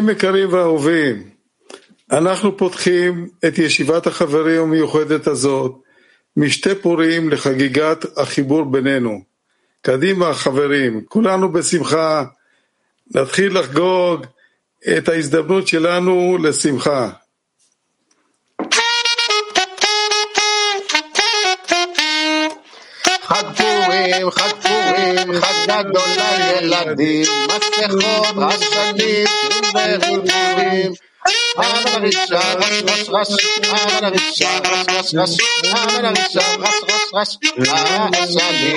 חברים יקרים ואהובים, אנחנו פותחים את ישיבת החברים המיוחדת הזאת משתי פורים לחגיגת החיבור בינינו. קדימה חברים, כולנו בשמחה, נתחיל לחגוג את ההזדמנות שלנו לשמחה. חג פורים, חג פורים, חג לילדים, מסכות, רשנים, רשנים.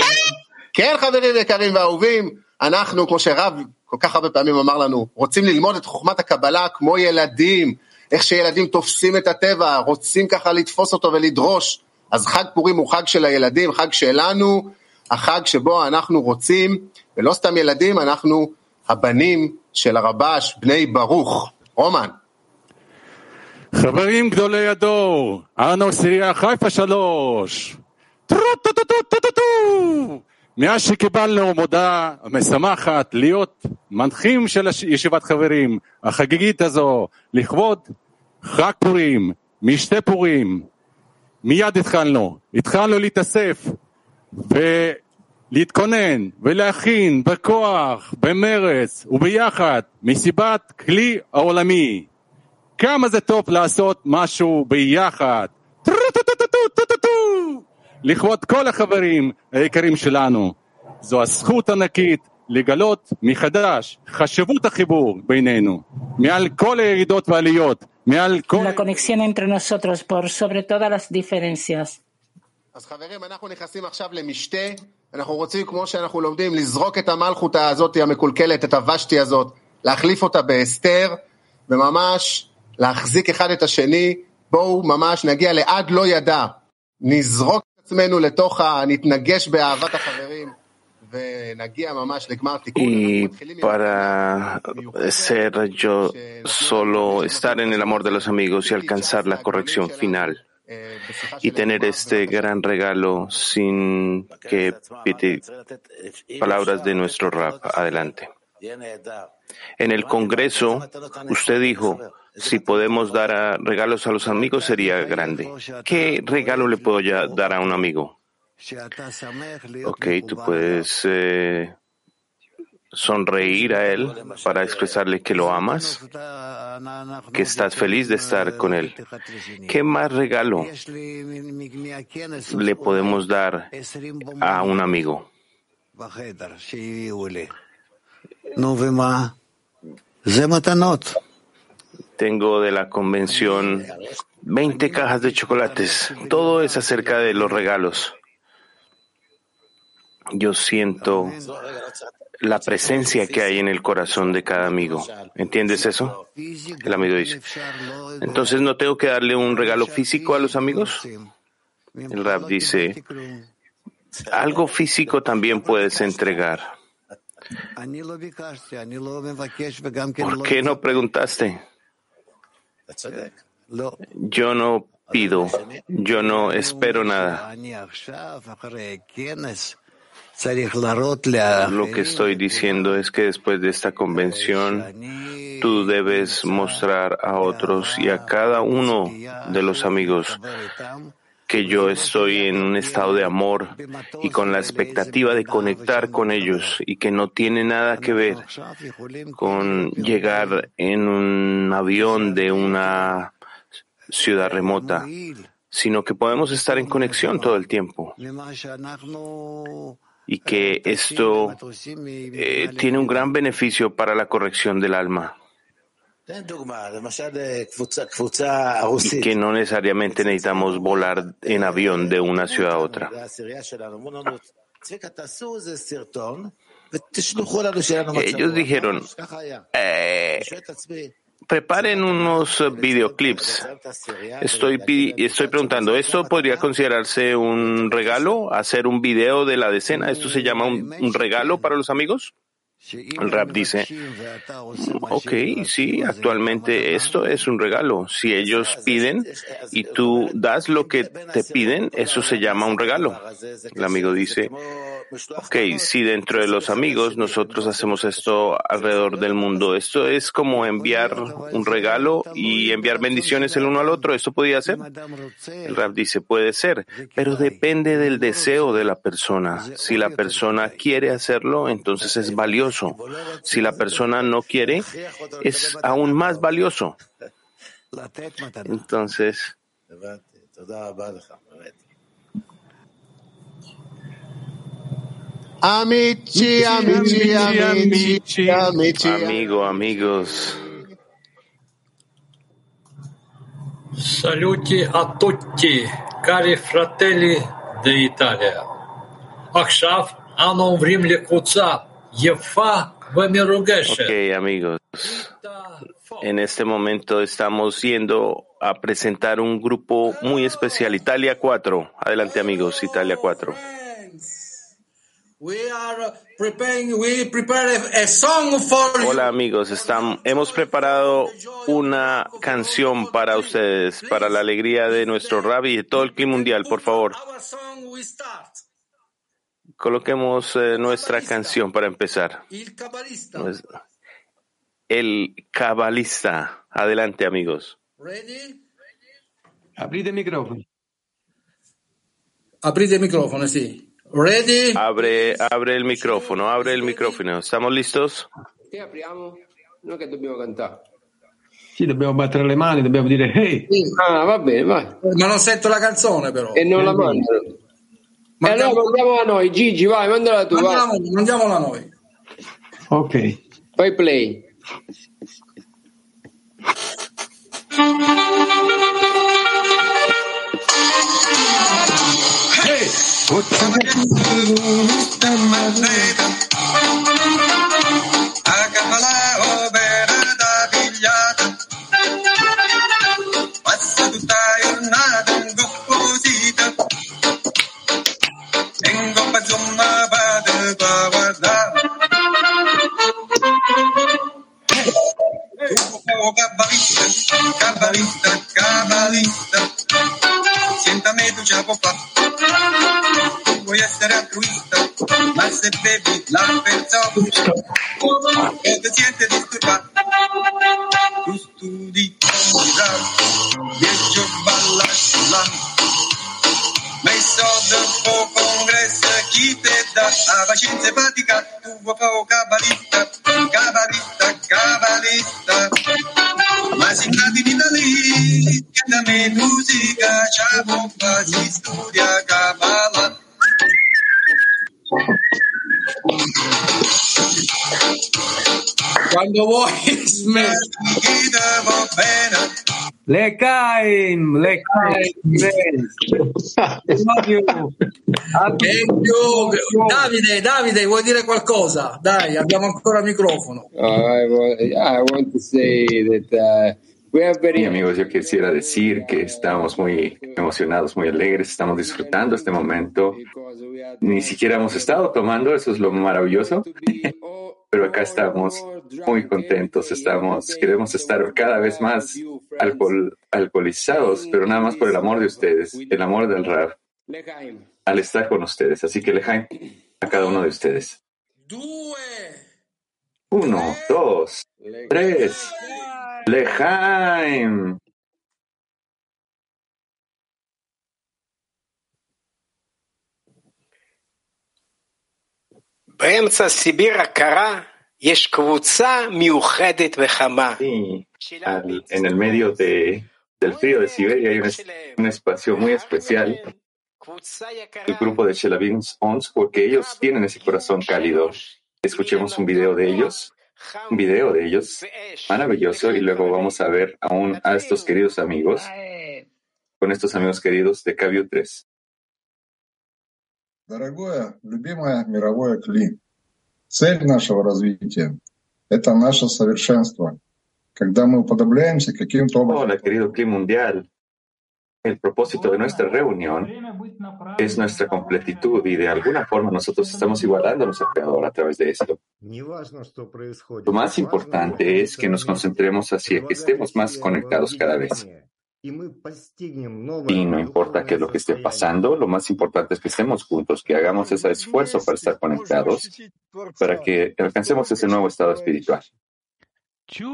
כן חברים יקרים ואהובים, אנחנו כמו שרב כל כך הרבה פעמים אמר לנו, רוצים ללמוד את חוכמת הקבלה כמו ילדים, איך שילדים תופסים את הטבע, רוצים ככה לתפוס אותו ולדרוש. אז חג פורים הוא חג של הילדים, חג שלנו, החג שבו אנחנו רוצים, ולא סתם ילדים, אנחנו הבנים של הרבש, בני ברוך. רומן. חברים גדולי הדור, אנו סירייה חיפה שלוש. מאז שקיבלנו מודעה משמחת להיות מנחים של ישיבת חברים החגיגית הזו לכבוד חג פורים, משתה פורים, מיד התחלנו, התחלנו להתאסף ולהתכונן ולהכין בכוח, במרץ וביחד מסיבת כלי העולמי. כמה זה טוב לעשות משהו ביחד. לכבוד כל החברים היקרים שלנו. זו הזכות ענקית לגלות מחדש חשיבות החיבור בינינו, מעל כל הירידות והעליות, מעל כל... La conexión entre nosotros por sobre todas las diferencias. אז חברים, אנחנו נכנסים עכשיו למשתה, אנחנו רוצים, כמו שאנחנו לומדים, לזרוק את המלכות הזאת המקולקלת, את הוושתי הזאת, להחליף אותה באסתר, וממש להחזיק אחד את השני, בואו ממש נגיע לעד לא ידע, נזרוק את עצמנו לתוך ה... נתנגש באהבת החברים. Y para ser yo solo estar en el amor de los amigos y alcanzar la corrección final. Y tener este gran regalo sin que pite palabras de nuestro rap. Adelante. En el Congreso, usted dijo, si podemos dar a regalos a los amigos sería grande. ¿Qué regalo le puedo ya dar a un amigo? Ok, tú puedes eh, sonreír a él para expresarle que lo amas, que estás feliz de estar con él. ¿Qué más regalo le podemos dar a un amigo? Tengo de la convención 20 cajas de chocolates. Todo es acerca de los regalos. Yo siento la presencia que hay en el corazón de cada amigo. ¿Entiendes eso? El amigo dice. Entonces, ¿no tengo que darle un regalo físico a los amigos? El rap dice, algo físico también puedes entregar. ¿Por qué no preguntaste? Yo no pido, yo no espero nada. Lo que estoy diciendo es que después de esta convención, tú debes mostrar a otros y a cada uno de los amigos que yo estoy en un estado de amor y con la expectativa de conectar con ellos y que no tiene nada que ver con llegar en un avión de una ciudad remota, sino que podemos estar en conexión todo el tiempo y que esto eh, tiene un gran beneficio para la corrección del alma. Y que no necesariamente necesitamos volar en avión de una ciudad a otra. Ellos dijeron, eh, preparen unos videoclips. Estoy, estoy preguntando, ¿esto podría considerarse un regalo? ¿Hacer un video de la decena? ¿Esto se llama un, un regalo para los amigos? El rap dice, ok, sí, actualmente esto es un regalo. Si ellos piden y tú das lo que te piden, eso se llama un regalo. El amigo dice, Ok, si dentro de los amigos nosotros hacemos esto alrededor del mundo, esto es como enviar un regalo y enviar bendiciones el uno al otro, ¿esto podría ser? El Rab dice, puede ser, pero depende del deseo de la persona. Si la persona quiere hacerlo, entonces es valioso. Si la persona no quiere, es aún más valioso. Entonces, Amici, amici, amici, amici. Amigo, amigos. Saluti a tutti, cari fratelli de Italia. Akshav, anom vrim lekutza, ok, amigos. En este momento estamos yendo a presentar un grupo muy especial, Italia 4. Adelante, amigos, Italia 4. We are preparing, we prepare a, a song for you. Hola amigos, Estam- hemos preparado una canción para ustedes, para la alegría de nuestro Rabbi y de todo el clima mundial, por favor. Our song we start. Coloquemos eh, nuestra canción para empezar. Il cabalista. Pues, El cabalista. Adelante amigos. Ready? Aprite il microfono. Aprite il microfono, sì. Ready? Abre, abre el micrófono, abre el micrófono. ¿Estamos listos? Che apriamo? Noi che dobbiamo cantare. Sì, dobbiamo battere le mani, dobbiamo dire hey. Ah, va bene, vai. Ma non sento la canzone però. E non la mandano. E allora Mandiamo- mandiamola noi, Gigi, vai, mandala tu, vai. Mandiamola, mandiamola noi. Ok. Fai play. Passa nuevo cabalista, cabalista, cabalista. me tu chapo Voy Vuoi essere altruista, ma se bevi la persona e te siete disturbado. Tu studi bravo, viaggio balla Ma il soldo può congresso chi te dà la pacienza epatica, tu vuoi cabalista. Quando vuoi, smetti. chi va bene Lekaim, Lekaim. E più- Davide, Davide, vuoi dire qualcosa? Dai, abbiamo ancora il microfono. I want, I want to say that uh, we are very Y amigos, yo quisiera decir que estamos muy emocionados, muy alegres, estamos disfrutando este momento. Ni siquiera hemos estado tomando, eso es lo maravilloso, pero acá estamos muy contentos, estamos, queremos estar cada vez más alcohol, alcoholizados, pero nada más por el amor de ustedes, el amor del Lekaim. al estar con ustedes. Así que lejaim a cada uno de ustedes. Uno, dos, tres. Lejaim. באמצע סיביר הקרה יש קבוצה מיוחדת וחמה. Sí, al- en el medio de, del frío de Siberia hay un, es- un espacio muy especial, קבוצה יקרה el grupo de Shelavim Ons, porque ellos tienen ese corazón cálido. Escuchemos un video de ellos, un video de ellos maravilloso, y luego vamos a ver aún a estos queridos amigos, con estos amigos queridos de Cabiu 3. Дорогое, любимое мировое кли, цель нашего развития – это наше совершенство. Когда мы уподобляемся каким-то образом Hola, querido Cli Mundial. El propósito de nuestra reunión es nuestra completitud y de alguna forma nosotros estamos igualándonos al Creador a través de esto. Lo más importante es que nos concentremos hacia que estemos más conectados cada vez. Y no importa qué es lo que esté pasando, lo más importante es que estemos juntos, que hagamos ese esfuerzo para estar conectados, para que alcancemos ese nuevo estado espiritual.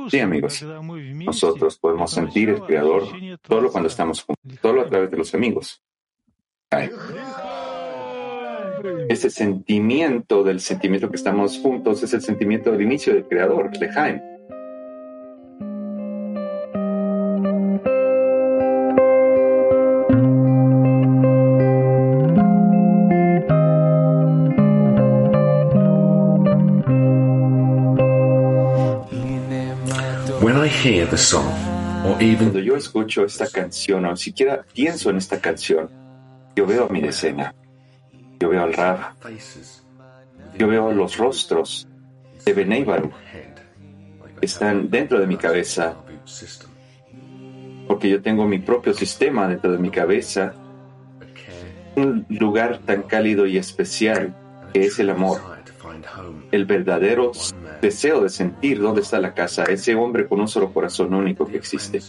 Sí, amigos, nosotros podemos sentir el Creador solo cuando estamos juntos, solo a través de los amigos. Ese sentimiento del sentimiento que estamos juntos es el sentimiento del inicio del Creador, Cuando yo escucho esta canción, o siquiera pienso en esta canción, yo veo mi decena, yo veo al Rab, yo veo los rostros de Benei están dentro de mi cabeza, porque yo tengo mi propio sistema dentro de mi cabeza, un lugar tan cálido y especial que es el amor, el verdadero deseo de sentir dónde está la casa, ese hombre con un solo corazón único que existe.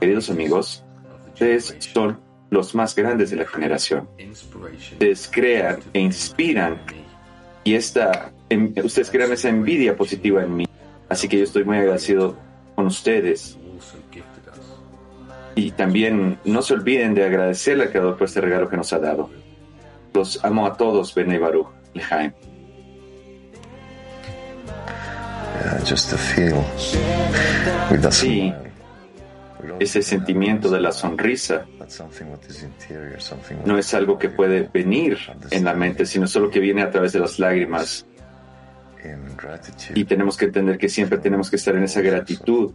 Queridos amigos, ustedes son los más grandes de la generación. Ustedes crean e inspiran y esta, ustedes crean esa envidia positiva en mí. Así que yo estoy muy agradecido con ustedes. Y también no se olviden de agradecerle al Creador por este regalo que nos ha dado. Los amo a todos, Bene Baruch, Lejaim. Sí, ese sentimiento de la sonrisa no es algo que puede venir en la mente, sino solo que viene a través de las lágrimas. Y tenemos que entender que siempre tenemos que estar en esa gratitud,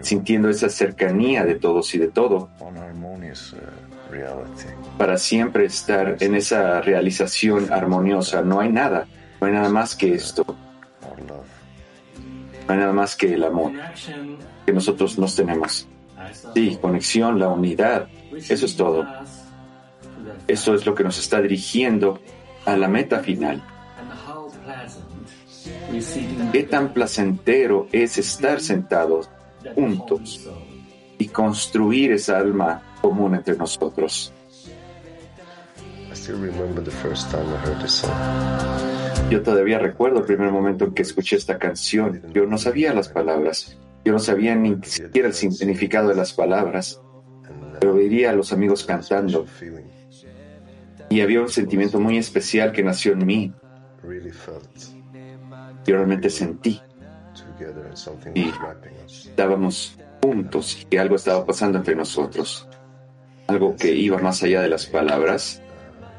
sintiendo esa cercanía de todos y de todo, para siempre estar en esa realización armoniosa. No hay nada, no hay nada más que esto. Nada más que el amor que nosotros nos tenemos. Sí, conexión, la unidad, eso es todo. Eso es lo que nos está dirigiendo a la meta final. Qué tan placentero es estar sentados juntos y construir esa alma común entre nosotros. Yo todavía recuerdo el primer momento en que escuché esta canción. Yo no sabía las palabras. Yo no sabía ni siquiera el significado de las palabras. Pero veía a los amigos cantando. Y había un sentimiento muy especial que nació en mí. Yo realmente sentí. Y estábamos juntos y algo estaba pasando entre nosotros. Algo que iba más allá de las palabras.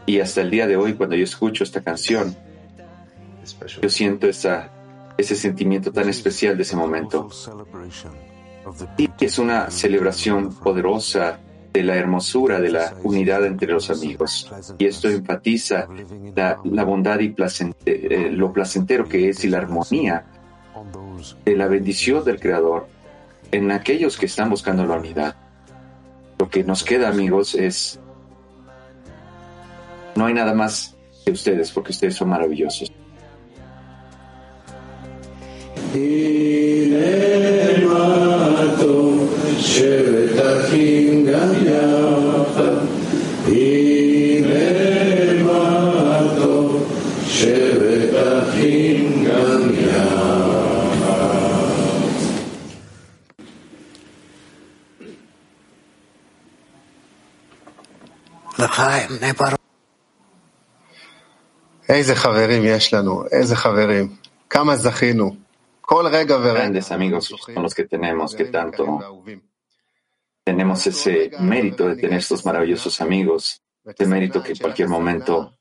Y hasta el día de hoy, cuando yo escucho esta canción, yo siento ese sentimiento tan especial de ese momento. Y es una celebración poderosa de la hermosura de la unidad entre los amigos. Y esto enfatiza la, bondad y eh, lo placentero que es y la armonía de la bendición del Creador en aquellos que están buscando la unidad. Lo que nos queda, amigos, es... No hay nada más que ustedes porque ustedes son maravillosos grandes amigos son los que tenemos, que tanto tenemos ese mérito de tener estos maravillosos amigos, ese mérito que en cualquier momento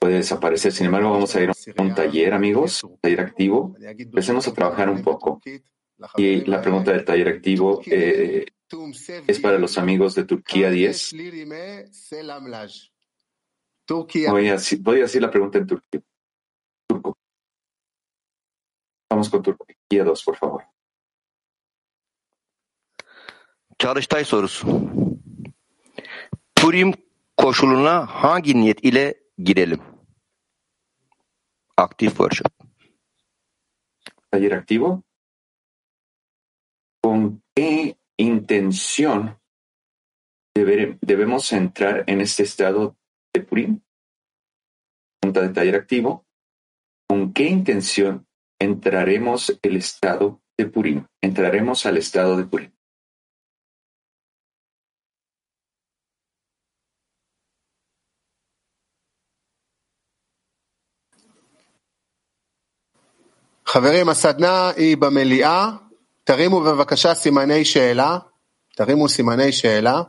puede desaparecer. Sin embargo, vamos a ir a un taller, amigos, un taller activo. Empecemos a trabajar un poco. Y la pregunta del taller activo eh, es para los amigos de Turquía 10. Voy a, voy a decir la pregunta en turco. Vamos con Turquía 2, por favor. Çalıştay sorusu. Purim koşuluna hangi niyet ile girelim? Aktif workshop. Taller activo. ¿Con qué intención debe- debemos entrar en este estado de Purim? Pregunta de taller activo. ¿Con qué intención entraremos el estado de Purim? Entraremos al estado de Purim. חברים, הסדנה היא במליאה. תרימו בבקשה סימני שאלה. תרימו סימני שאלה,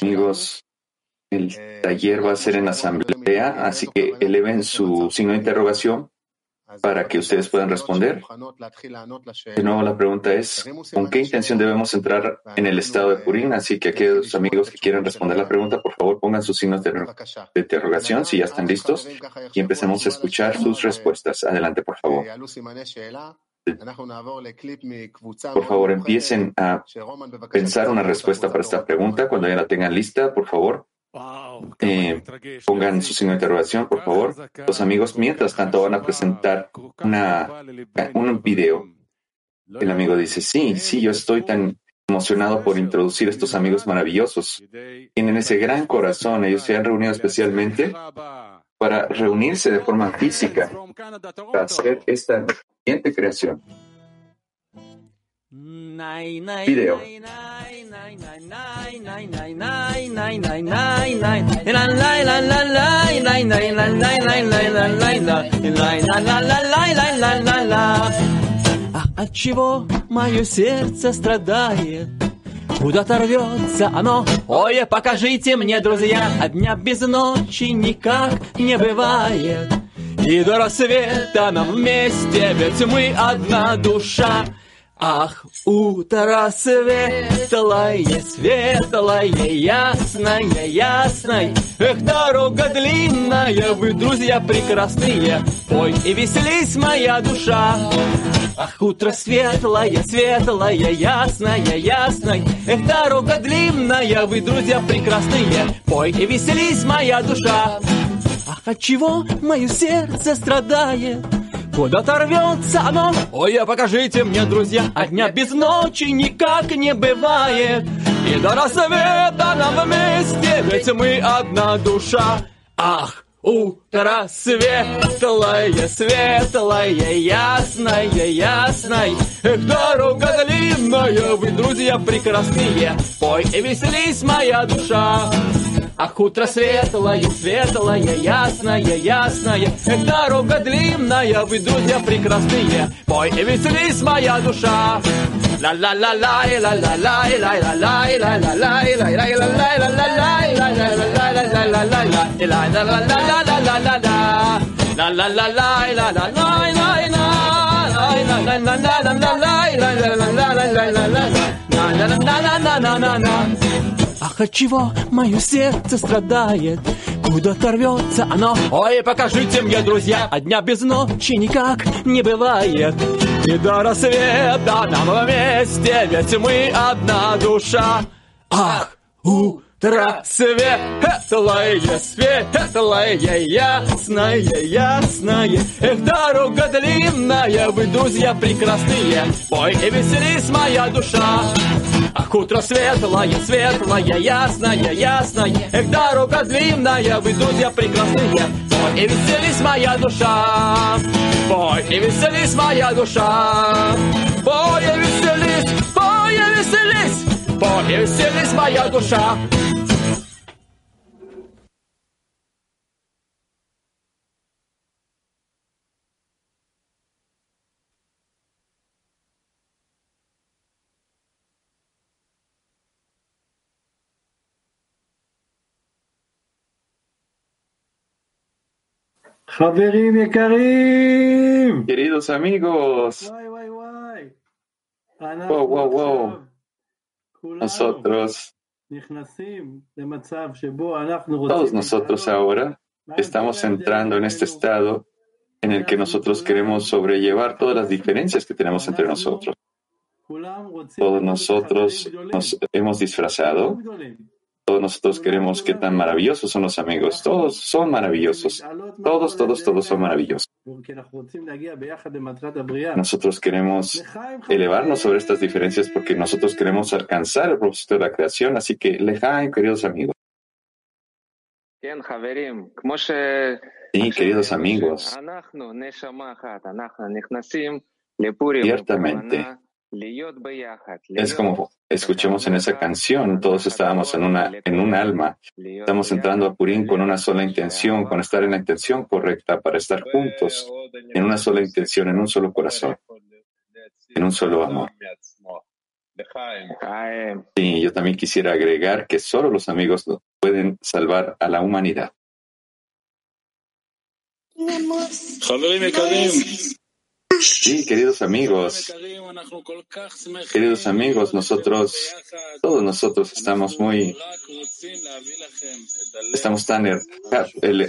Amigos, el taller va a ser en asamblea, así que eleven su signo de interrogación para que ustedes puedan responder. De nuevo, la pregunta es, ¿con qué intención debemos entrar en el estado de Purim? Así que aquellos amigos que quieran responder la pregunta, por favor, pongan sus signos de de interrogación si ya están listos y empecemos a escuchar sus respuestas. Adelante, por favor. Por favor, empiecen a pensar una respuesta para esta pregunta. Cuando ya la tengan lista, por favor, eh, pongan su signo de interrogación, por favor. Los amigos, mientras tanto, van a presentar un video. El amigo dice, sí, sí, yo estoy tan emocionado por introducir estos amigos maravillosos. Tienen ese gran corazón, ellos se han reunido especialmente para reunirse de forma física, para hacer esta siguiente creación. Video. А от чего мое сердце страдает? Куда-то рвется оно Ой, покажите мне, друзья А дня без ночи никак не бывает И до рассвета нам вместе Ведь мы одна душа Ах, утро светлое, светлое, ясное, ясное. Эх, дорога длинная, вы, друзья прекрасные. Пой и веселись, моя душа. Ах, утро светлое, светлое, ясное, ясное. Эх, дорога длинная, вы, друзья прекрасные. Пой и веселись, моя душа. Ах, от чего мое сердце страдает? Куда-то рвется оно Ой, а покажите мне, друзья А дня без ночи никак не бывает И до рассвета нам вместе Ведь мы одна душа Ах, утро светлое, светлое, ясное, ясное. Эх, дорога длинная, вы, друзья, прекрасные. Пой и веселись, моя душа. Ах, утро светлое, светлое, ясное, ясное. Эх, дорога длинная, вы, друзья, прекрасные. Пой и веселись, моя душа. Ах, от чего мое сердце страдает? куда торвется оно. Ой, покажите мне, друзья, а дня без ночи никак не бывает. И до рассвета нам вместе, ведь мы одна душа. Ах, у утро светлое, светлое, ясное, ясное. Эх, дорога длинная, вы, друзья, прекрасные. Пой и веселись, моя душа. Ах, утро светлое, светлое, ясное, ясное. Эх, дорога длинная, вы, друзья, прекрасные. Пой и веселись, моя душа. Пой и веселись, моя душа. Пой и веселись, пой и веселись. Пой и веселись, моя душа. Queridos amigos. Wow, wow, wow. Nosotros. Todos nosotros ahora estamos entrando en este estado en el que nosotros queremos sobrellevar todas las diferencias que tenemos entre nosotros. Todos nosotros nos hemos disfrazado. Todos nosotros queremos qué tan maravillosos son los amigos. Todos son maravillosos. Todos, todos, todos son maravillosos. Nosotros queremos elevarnos sobre estas diferencias porque nosotros queremos alcanzar el propósito de la creación. Así que, lejaim, queridos amigos. Sí, queridos amigos. Ciertamente. Es como escuchemos en esa canción, todos estábamos en una en un alma. Estamos entrando a Purim con una sola intención, con estar en la intención correcta para estar juntos, en una sola intención, en un solo corazón, en un solo amor. Sí, yo también quisiera agregar que solo los amigos pueden salvar a la humanidad. Sí, queridos amigos, queridos amigos, nosotros, todos nosotros estamos muy, estamos tan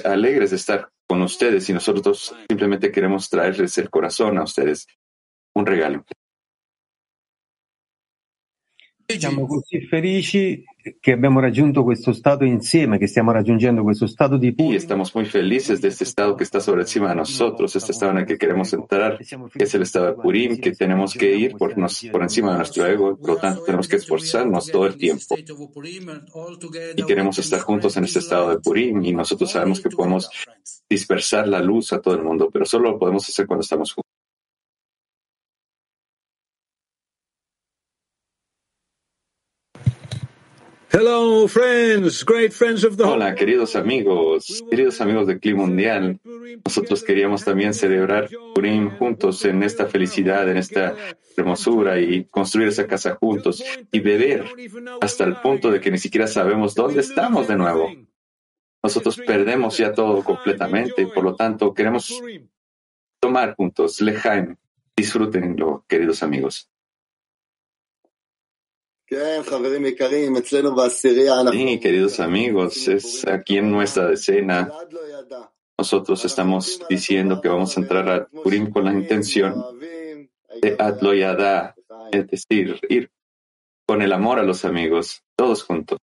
alegres de estar con ustedes y nosotros simplemente queremos traerles el corazón a ustedes, un regalo. Che abbiamo raggiunto questo stato insieme, che stiamo raggiungendo questo stato di Y estamos muy felices de este estado que está sobre encima de nosotros, este estado en el que queremos entrar, que es el estado de Purim, que tenemos que ir por, por encima de nuestro ego, por lo tanto tenemos que esforzarnos todo el tiempo. Y queremos estar juntos en este estado de Purim y nosotros sabemos que podemos dispersar la luz a todo el mundo, pero solo lo podemos hacer cuando estamos juntos. Hello, friends, great friends of the Hola, queridos amigos, queridos amigos del Clima Mundial. Nosotros queríamos también celebrar Purim juntos en esta felicidad, en esta hermosura y construir esa casa juntos y beber hasta el punto de que ni siquiera sabemos dónde estamos de nuevo. Nosotros perdemos ya todo completamente y por lo tanto queremos tomar juntos. Lejaim, disfrútenlo, queridos amigos. Sí, queridos amigos, es aquí en nuestra decena. Nosotros estamos diciendo que vamos a entrar a Purim con la intención de Adloyada, es decir, ir con el amor a los amigos, todos juntos.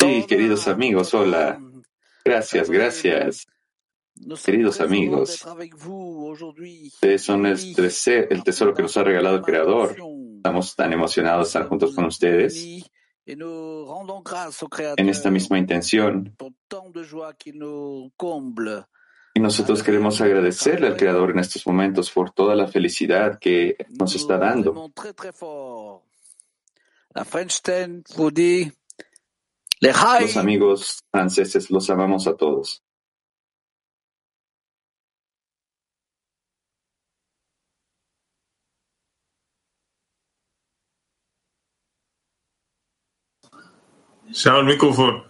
Sí, queridos amigos, hola. Gracias, gracias. Queridos amigos, ustedes son el, tese- el tesoro que nos ha regalado el Creador. Estamos tan emocionados de estar juntos con ustedes en esta misma intención. Y nosotros queremos agradecerle al Creador en estos momentos por toda la felicidad que nos está dando. Los amigos franceses los amamos a todos. שאול, מיקרופון.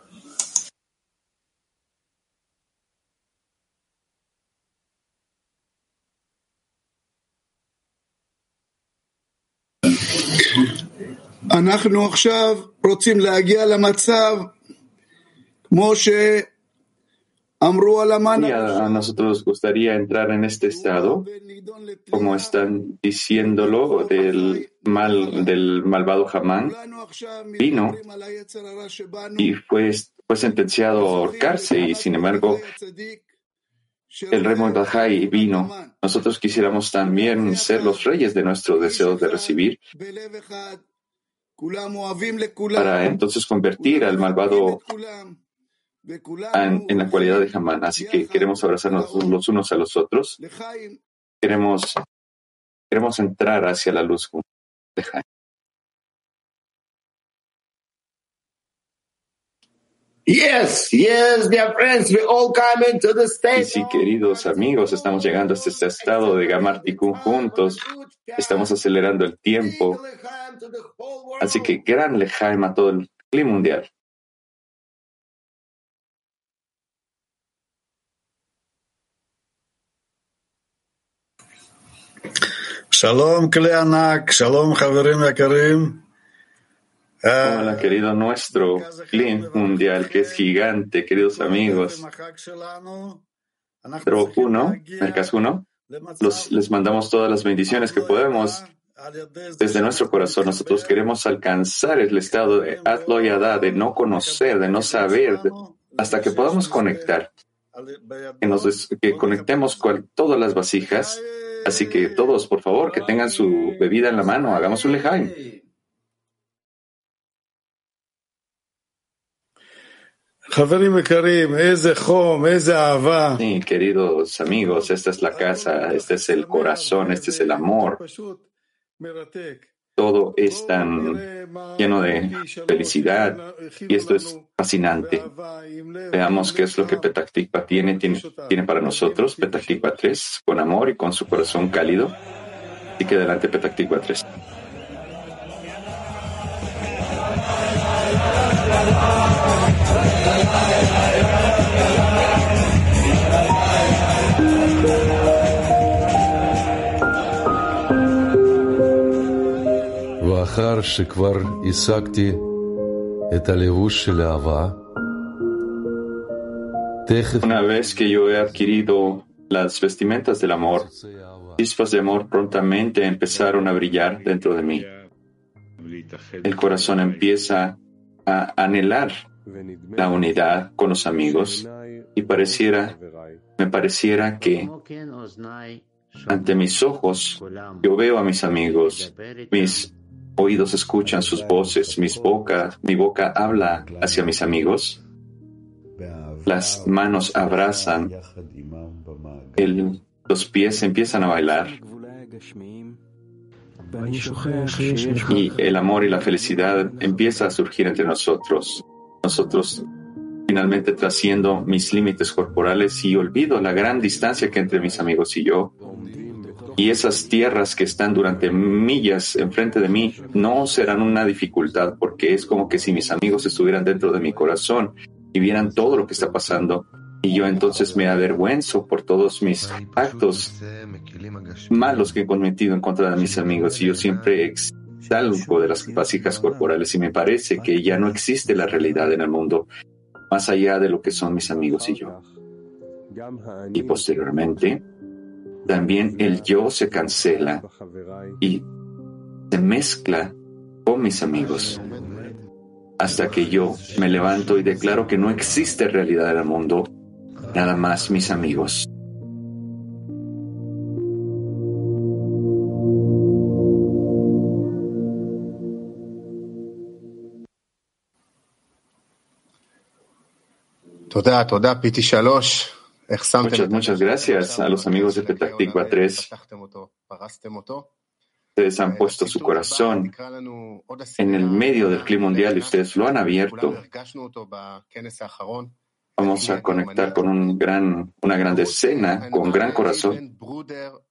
אנחנו עכשיו רוצים להגיע למצב כמו ש... Y a, nosotros nos gustaría entrar en este estado, como están diciéndolo, del mal, del malvado Hamán, vino y fue, fue sentenciado a ahorcarse y sin embargo el rey Mordejai vino. Nosotros quisiéramos también ser los reyes de nuestro deseo de recibir para entonces convertir al malvado en, en la cualidad de Hamán. Así que queremos abrazarnos los unos a los otros. Queremos, queremos entrar hacia la luz de Jaime. Yes, yes, dear friends, we all come into the Y state. sí, queridos amigos, estamos llegando hasta este estado de Gamar Tikkun juntos. Estamos acelerando el tiempo. Así que gran lejaim a todo el clima mundial. Shalom, Kleanak, Shalom, Haverim Yakarim. Hola, querido nuestro Clean Mundial, que es gigante, queridos amigos. Pero uno, Mercas les mandamos todas las bendiciones que podemos desde nuestro corazón. Nosotros queremos alcanzar el estado de Atloyada, de no conocer, de no saber, hasta que podamos conectar, que, nos, que conectemos con todas las vasijas Así que todos, por favor, que tengan su bebida en la mano, hagamos un lejaim. Sí, queridos amigos, esta es la casa, este es el corazón, este es el amor todo es tan lleno de felicidad y esto es fascinante. Veamos qué es lo que Petah Tikva tiene, tiene, tiene, para nosotros, Petah Tikva 3, con amor y con su corazón cálido. Así que adelante, Petah Tikva 3. ואחר שכבר השגתי את הלבוש של אהבה, תכף Una vez que yo he adquirido las vestimentas del amor, chispas de amor prontamente empezaron a brillar dentro de mí. El corazón empieza a anhelar la unidad con los amigos y pareciera, me pareciera que ante mis ojos yo veo a mis amigos, mis oídos escuchan sus voces, mis boca, mi boca habla hacia mis amigos, las manos abrazan, los pies empiezan a bailar y el amor y la felicidad empieza a surgir entre nosotros. Nosotros finalmente trasciendo mis límites corporales y olvido la gran distancia que entre mis amigos y yo. Y esas tierras que están durante millas enfrente de mí no serán una dificultad porque es como que si mis amigos estuvieran dentro de mi corazón y vieran todo lo que está pasando. Y yo entonces me avergüenzo por todos mis actos malos que he cometido en contra de mis amigos y yo siempre exalgo de las vasijas corporales y me parece que ya no existe la realidad en el mundo más allá de lo que son mis amigos y yo. Y posteriormente, también el yo se cancela y se mezcla con mis amigos hasta que yo me levanto y declaro que no existe realidad en el mundo, nada más mis amigos. Toda, toda, Piti Muchas, muchas gracias a los amigos de Petah 3. Ustedes han puesto su corazón en el medio del clima mundial y ustedes lo han abierto. Vamos a conectar con un gran, una gran escena, con gran corazón,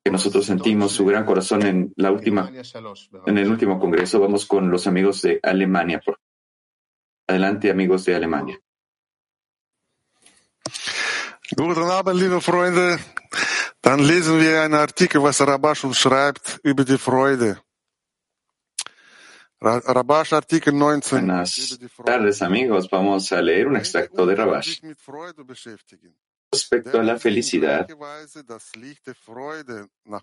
que nosotros sentimos su gran corazón en la última, en el último congreso. Vamos con los amigos de Alemania. Adelante, amigos de Alemania. Guten Abend, liebe Freunde. Dann lesen wir einen Artikel, was Rabash schreibt über die Freude. Ra- Rabash Artikel 19. Buenas tardes, amigos. Vamos a leer un extracto de Rabash. Respecto a la felicidad,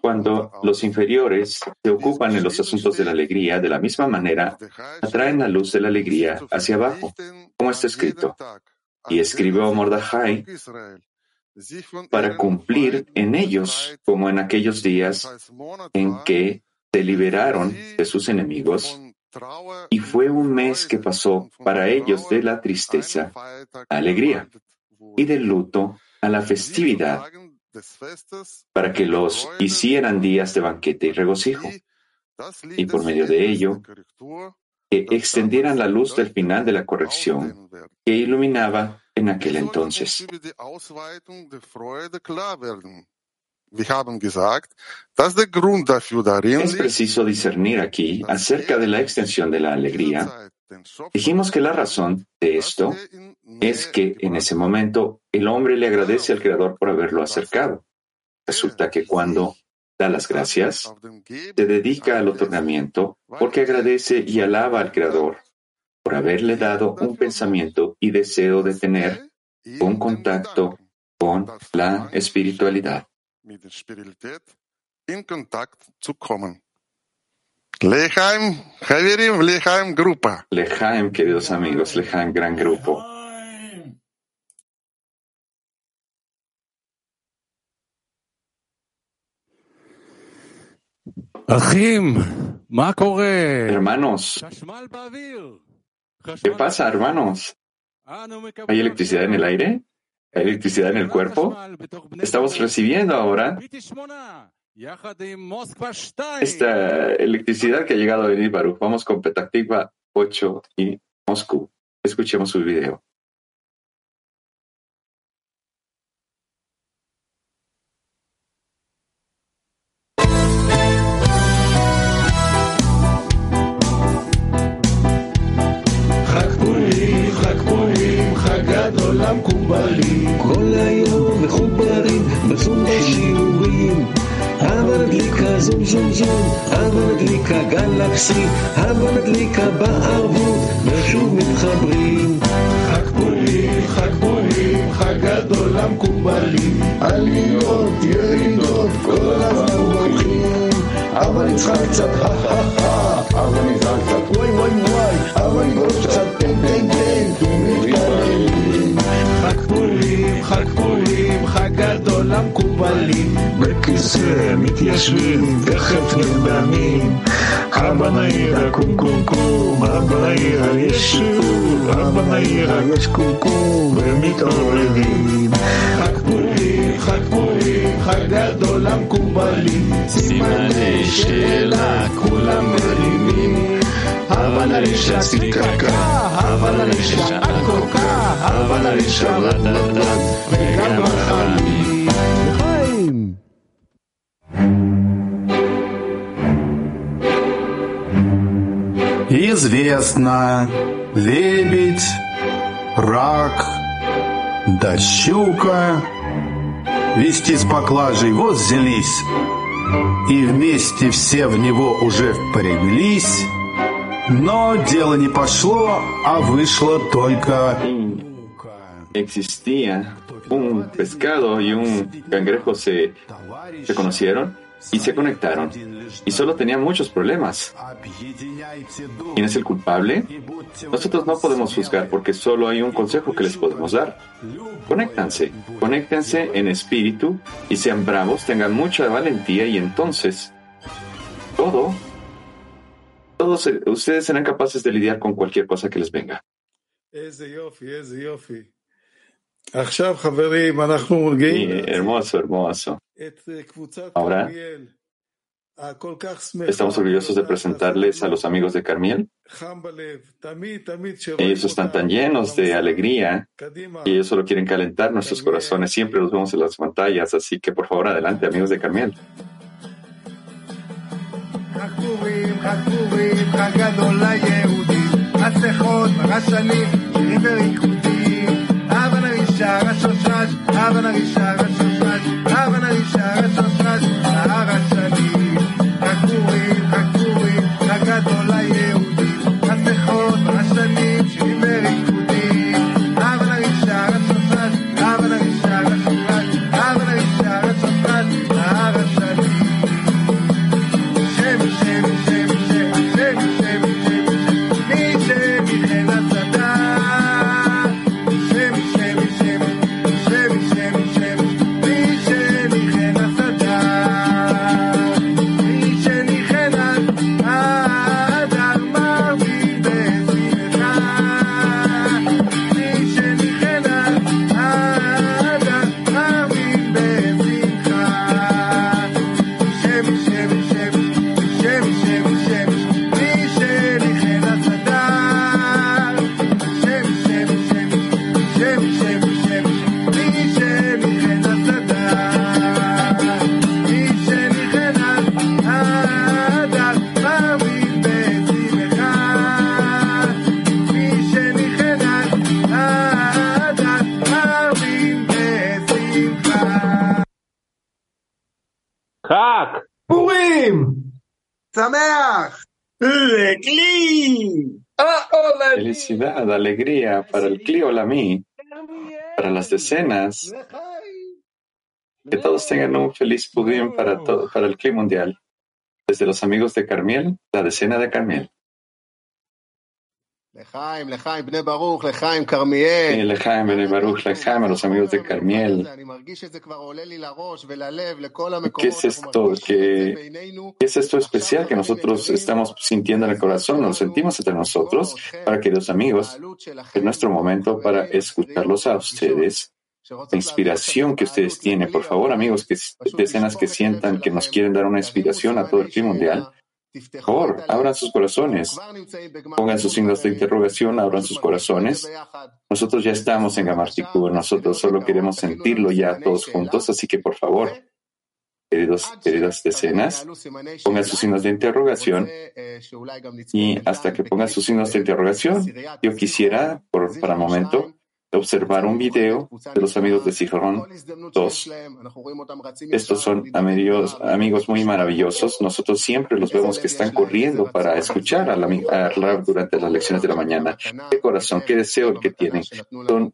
cuando los inferiores se ocupan en los asuntos de la alegría, de la misma manera, atraen la luz de la alegría hacia abajo, como está escrito. Y escribió Mordajai para cumplir en ellos, como en aquellos días en que se liberaron de sus enemigos, y fue un mes que pasó para ellos de la tristeza a alegría y del luto a la festividad, para que los hicieran días de banquete y regocijo, y por medio de ello, que extendieran la luz del final de la corrección que iluminaba en aquel entonces. Es preciso discernir aquí acerca de la extensión de la alegría. Dijimos que la razón de esto es que en ese momento el hombre le agradece al Creador por haberlo acercado. Resulta que cuando da las gracias, se dedica al otorgamiento porque agradece y alaba al Creador por haberle dado un pensamiento y deseo de tener un contacto con la espiritualidad. Lejaim, Javirim, Lejaim, Grupa. Lejaim, queridos amigos, Lejaim, gran grupo. Hermanos, ¿qué pasa, hermanos? ¿Hay electricidad en el aire? ¿Hay electricidad en el cuerpo? Estamos recibiendo ahora esta electricidad que ha llegado a venir Baruch. Vamos con Petactiva 8 y Moscú. Escuchemos su video. המקובלים, כל היום מחוברים בזום בשיעורים. הבה נדליקה זום זום זום, הבה נדליקה גלקסי, הבה נדליקה בערבות, ושוב מתחברים. חג פורים, חג פורים, חג גדול למקובלים, עליות, ירידות, כל הזמן הולכים. אבל נצחק קצת, הא הא הא, אבל נצחק המקובלים. בכיסא מתיישבים, תכף נרדמים. אבא נעיר הקום קום קום, אבא נעיר יש שיעור, אבא נעיר יש קום קום, ומתעוררים. חג פורים, חג פורים, חג גדול המקובלים. סימני שאלה, כולם מרימים. אבל הרישה סיקקה, אבל הרישה אקוקה, אבל הרישה רטטה, וגם החיים. Известно, лебедь, рак, да щука вести с поклажей вот взялись, и вместе все в него уже впряглись, но дело не пошло, а вышло только... Existía un pescado y un cangrejo se, se conocieron y se conectaron y solo tenían muchos problemas. ¿Quién es el culpable? Nosotros no podemos juzgar porque solo hay un consejo que les podemos dar. Conéctanse, conéctense en espíritu y sean bravos, tengan mucha valentía y entonces todo, todos ustedes serán capaces de lidiar con cualquier cosa que les venga. Sí, hermoso, hermoso. Ahora estamos orgullosos de presentarles a los amigos de Carmiel. Ellos están tan llenos de alegría y ellos solo quieren calentar nuestros corazones. Siempre los vemos en las pantallas, así que por favor adelante, amigos de Carmiel. Havana, Isha, Retro, Trash, alegría para el Clio Lamí, para las decenas. Que todos tengan un feliz Pudim para, para el Cli Mundial. desde los amigos de Carmiel, la decena de Carmiel. Lejaim, Lejaim, Lejaim, los amigos de Carmiel. ¿Qué es esto? ¿Qué, es esto especial que nosotros estamos sintiendo en el corazón? Nos sentimos entre nosotros para que los amigos, es nuestro momento para escucharlos a ustedes. La inspiración que ustedes tienen, por favor, amigos, que decenas que sientan que nos quieren dar una inspiración a todo el clima mundial, por abran sus corazones, pongan sus signos de interrogación, abran sus corazones. Nosotros ya estamos en Gamartikur, nosotros solo queremos sentirlo ya todos juntos, así que por favor, queridos, queridas decenas, pongan sus signos de interrogación y hasta que pongan sus signos de interrogación, yo quisiera, por, para momento, observar un video de los amigos de Sijrón 2. Estos son amigos, amigos muy maravillosos. Nosotros siempre los vemos que están corriendo para escuchar a la, Rab durante las lecciones de la mañana. Qué corazón, qué deseo que tienen. Son,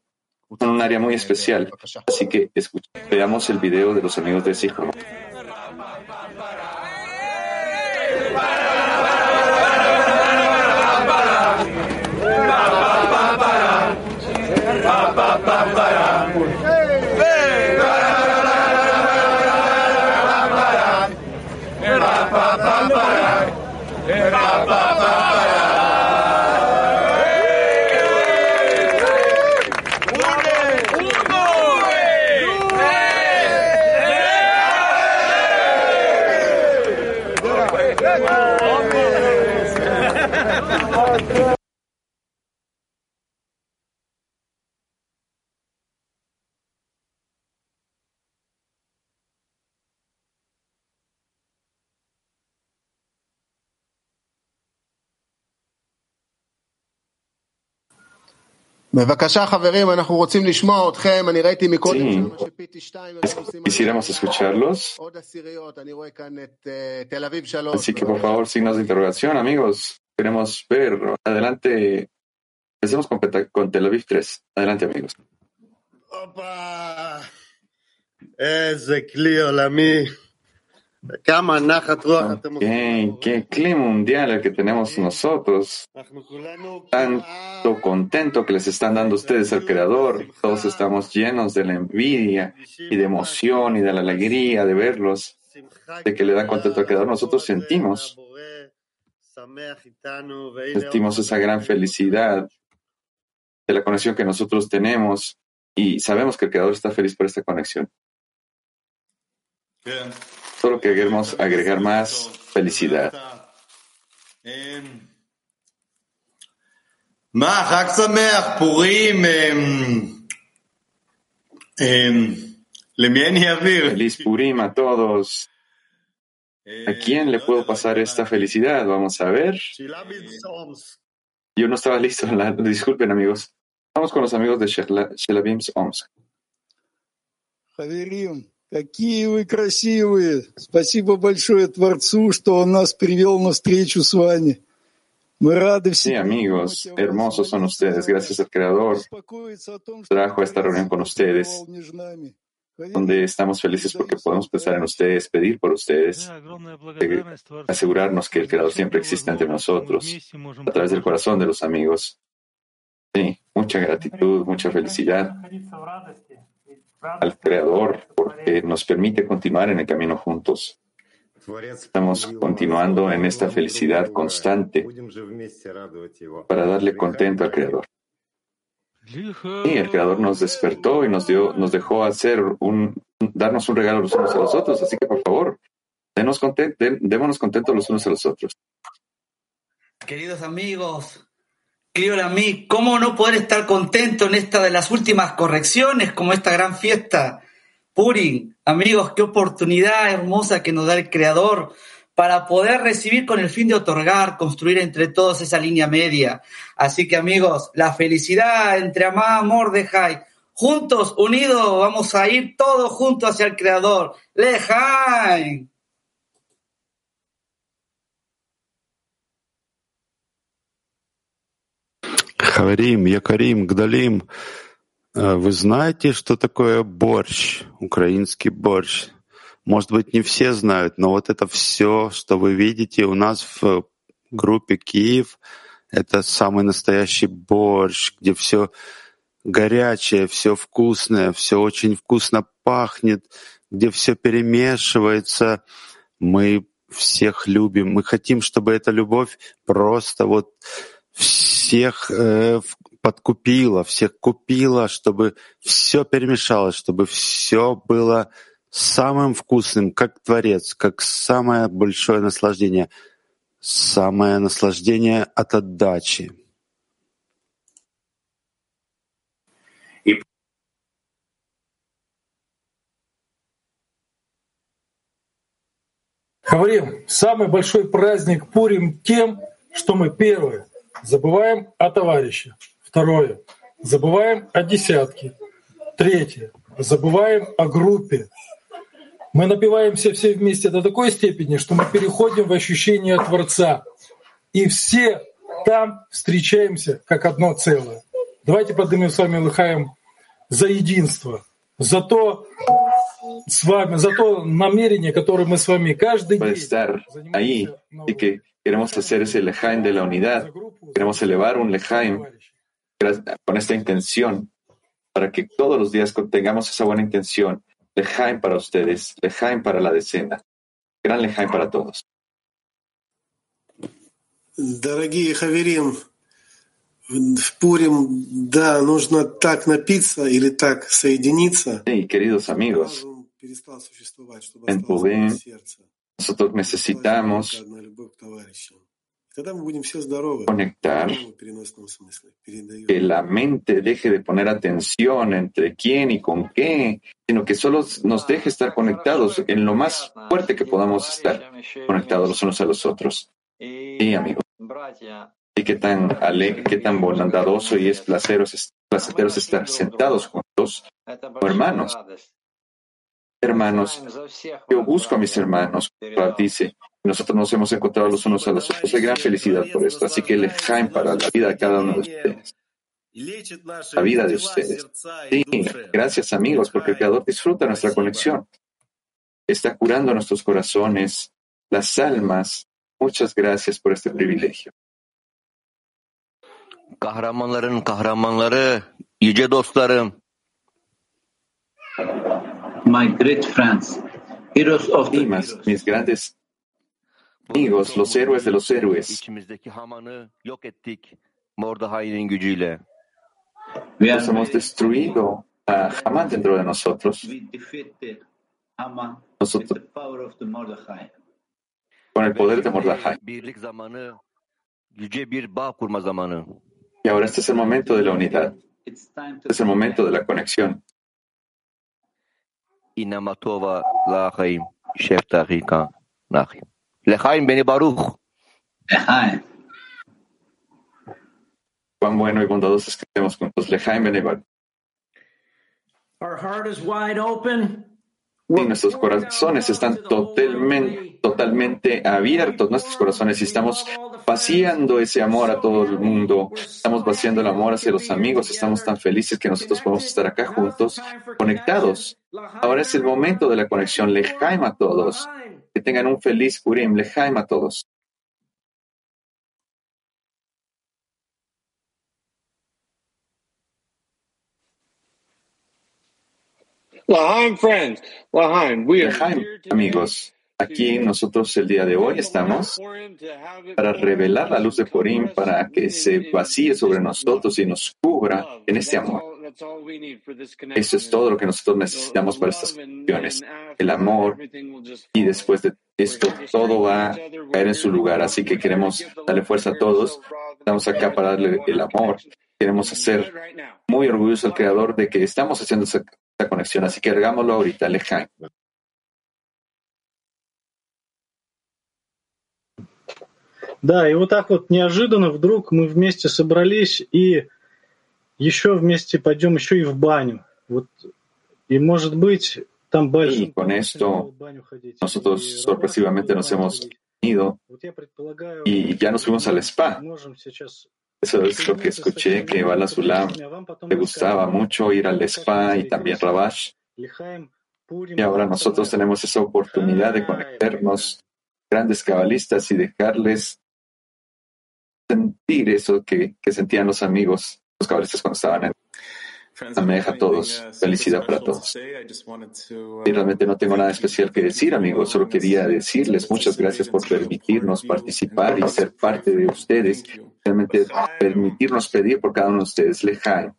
un área muy especial. Así que veamos el video de los amigos de Sijrón. Sí. Quisiéramos escucharlos. Así que por favor, signos de interrogación, amigos. Queremos ver. Adelante. Empecemos con, Tel Aviv 3. Adelante, amigos. Opa. Es Qué clima mundial el que tenemos nosotros. Tanto contento que les están dando ustedes al Creador. Todos estamos llenos de la envidia y de emoción y de la alegría de verlos, de que le dan contento al Creador. Nosotros sentimos, sentimos esa gran felicidad de la conexión que nosotros tenemos y sabemos que el Creador está feliz por esta conexión. Yeah. Solo queremos agregar más felicidad. Feliz Purim a todos. ¿A quién le puedo pasar esta felicidad? Vamos a ver. Yo no estaba listo. Disculpen, amigos. Vamos con los amigos de Shelabims Omsk. Хаверим, какие вы красивые. Спасибо большое Творцу, что он нас привел на встречу с вами. Мы рады Sí, всем. amigos, hermosos son ustedes. Gracias al Creador. Trajo esta reunión con ustedes, donde estamos felices porque podemos pensar en ustedes, pedir por ustedes, eh, asegurarnos que el Creador siempre existe entre nosotros, a través del corazón de los amigos. Sí, mucha gratitud, mucha felicidad al Creador porque nos permite continuar en el camino juntos. Estamos continuando en esta felicidad constante para darle contento al Creador. Y el Creador nos despertó y nos dio, nos dejó hacer un, darnos un regalo los unos a los otros. Así que por favor, denos content, démonos contentos los unos a los otros. Queridos amigos, querido mí, ¿cómo no poder estar contento en esta de las últimas correcciones, como esta gran fiesta? Purim, amigos, qué oportunidad hermosa que nos da el Creador para poder recibir con el fin de otorgar, construir entre todos esa línea media. Así que amigos, la felicidad entre Amá, Mordejai, juntos, unidos, vamos a ir todos juntos hacia el Creador. Lejaim. Хаверим, Якарим, Гдалим, э, вы знаете, что такое борщ, украинский борщ? Может быть, не все знают, но вот это все, что вы видите у нас в группе Киев, это самый настоящий борщ, где все горячее, все вкусное, все очень вкусно пахнет, где все перемешивается. Мы всех любим. Мы хотим, чтобы эта любовь просто вот всех э, подкупила, всех купила, чтобы все перемешалось, чтобы все было самым вкусным, как Творец, как самое большое наслаждение, самое наслаждение от отдачи. Говорим, самый большой праздник Пурим тем, что мы первое забываем о товарище, второе забываем о десятке, третье забываем о группе. Мы напиваемся все вместе до такой степени, что мы переходим в ощущение Творца. И все там встречаемся как одно целое. Давайте поднимем с вами Лыхаем за единство, за то, с вами, за то намерение, которое мы с вами каждый день que queremos hacer ese lejaim de la unidad, queremos elevar un lejaim con esta intención para que todos los días tengamos esa buena intención. Lejaim para ustedes, lejaim para la decena, gran lejaim para todos. Дорогие Хаверим, в Пурим, да, нужно так напиться или так соединиться. Sí, queridos amigos, Перестал существовать, чтобы en осталось Purim одно сердце. nosotros necesitamos conectar, que la mente deje de poner atención entre quién y con qué, sino que solo nos deje estar conectados en lo más fuerte que podamos estar conectados los unos a los otros. Sí, amigo. Y qué tan alegre, qué tan bondadoso y es placeros, placeros estar sentados juntos como hermanos. Hermanos, yo busco a mis hermanos, dice, nosotros nos hemos encontrado los unos a los otros. Hay gran felicidad por esto, así que lejaim para la vida de cada uno de ustedes. La vida de ustedes. Sí, gracias amigos, porque el Creador disfruta nuestra conexión. Está curando nuestros corazones, las almas. Muchas gracias por este privilegio. Kahramanların kahramanları, yüce dostlarım. My great friends, heroes of the Mis, mis grandes amigos, los héroes de los héroes. Nos hemos destruido a Hamán dentro de nosotros. we defeated Haman with Nosotros, the power of the Mordechai. con el poder de Mordejai. Y ahora este es el momento de la unidad. It's time Este es el momento de la conexión. İnamatova lahaim, şeftahika nahim. Lehaim beni baruch. Lehaim. Cuán bueno y bondadoso es que estemos juntos. Lejaim Beneval. Our heart is wide open. Y nuestros corazones están totalmente, totalmente abiertos, nuestros corazones, y estamos vaciando ese amor a todo el mundo, estamos vaciando el amor hacia los amigos, estamos tan felices que nosotros podemos estar acá juntos, conectados. Ahora es el momento de la conexión, lejaim a todos, que tengan un feliz Purim, lejaim a todos. Lahaim friends, Lahaim, we today amigos. Aquí nosotros el día de hoy estamos para revelar la luz de Purim, para que se vacíe sobre nosotros y nos cubra en este amor. Eso es todo lo que nosotros necesitamos para estas cuestiones. El amor y después de esto todo va a caer en su lugar. Así que queremos darle fuerza a todos. Estamos acá para darle el amor. Queremos hacer muy orgulloso al Creador de que estamos haciendo esa, esa conexión. Así que hagámoslo ahorita, Lejaim. Да, и вот так вот неожиданно вдруг мы вместе собрались и еще вместе пойдем еще и в баню. Вот, и может быть там Y большой con esto nosotros sorpresivamente nos hemos ido y ya nos fuimos al spa. можем сейчас Eso es lo que escuché, que Bala Sulam le gustaba mucho ir al spa y también Rabash. Лихаем Y ahora nosotros tenemos esa oportunidad de conectarnos grandes cabalistas y dejarles sentir eso que, que sentían los amigos, los cabalistas cuando estaban en Ameja a todos. Felicidad para todos. Y realmente no tengo nada especial que decir, amigos. Solo quería decirles muchas gracias por permitirnos participar y ser parte de ustedes. Realmente permitirnos pedir por cada uno de ustedes. Lejaim.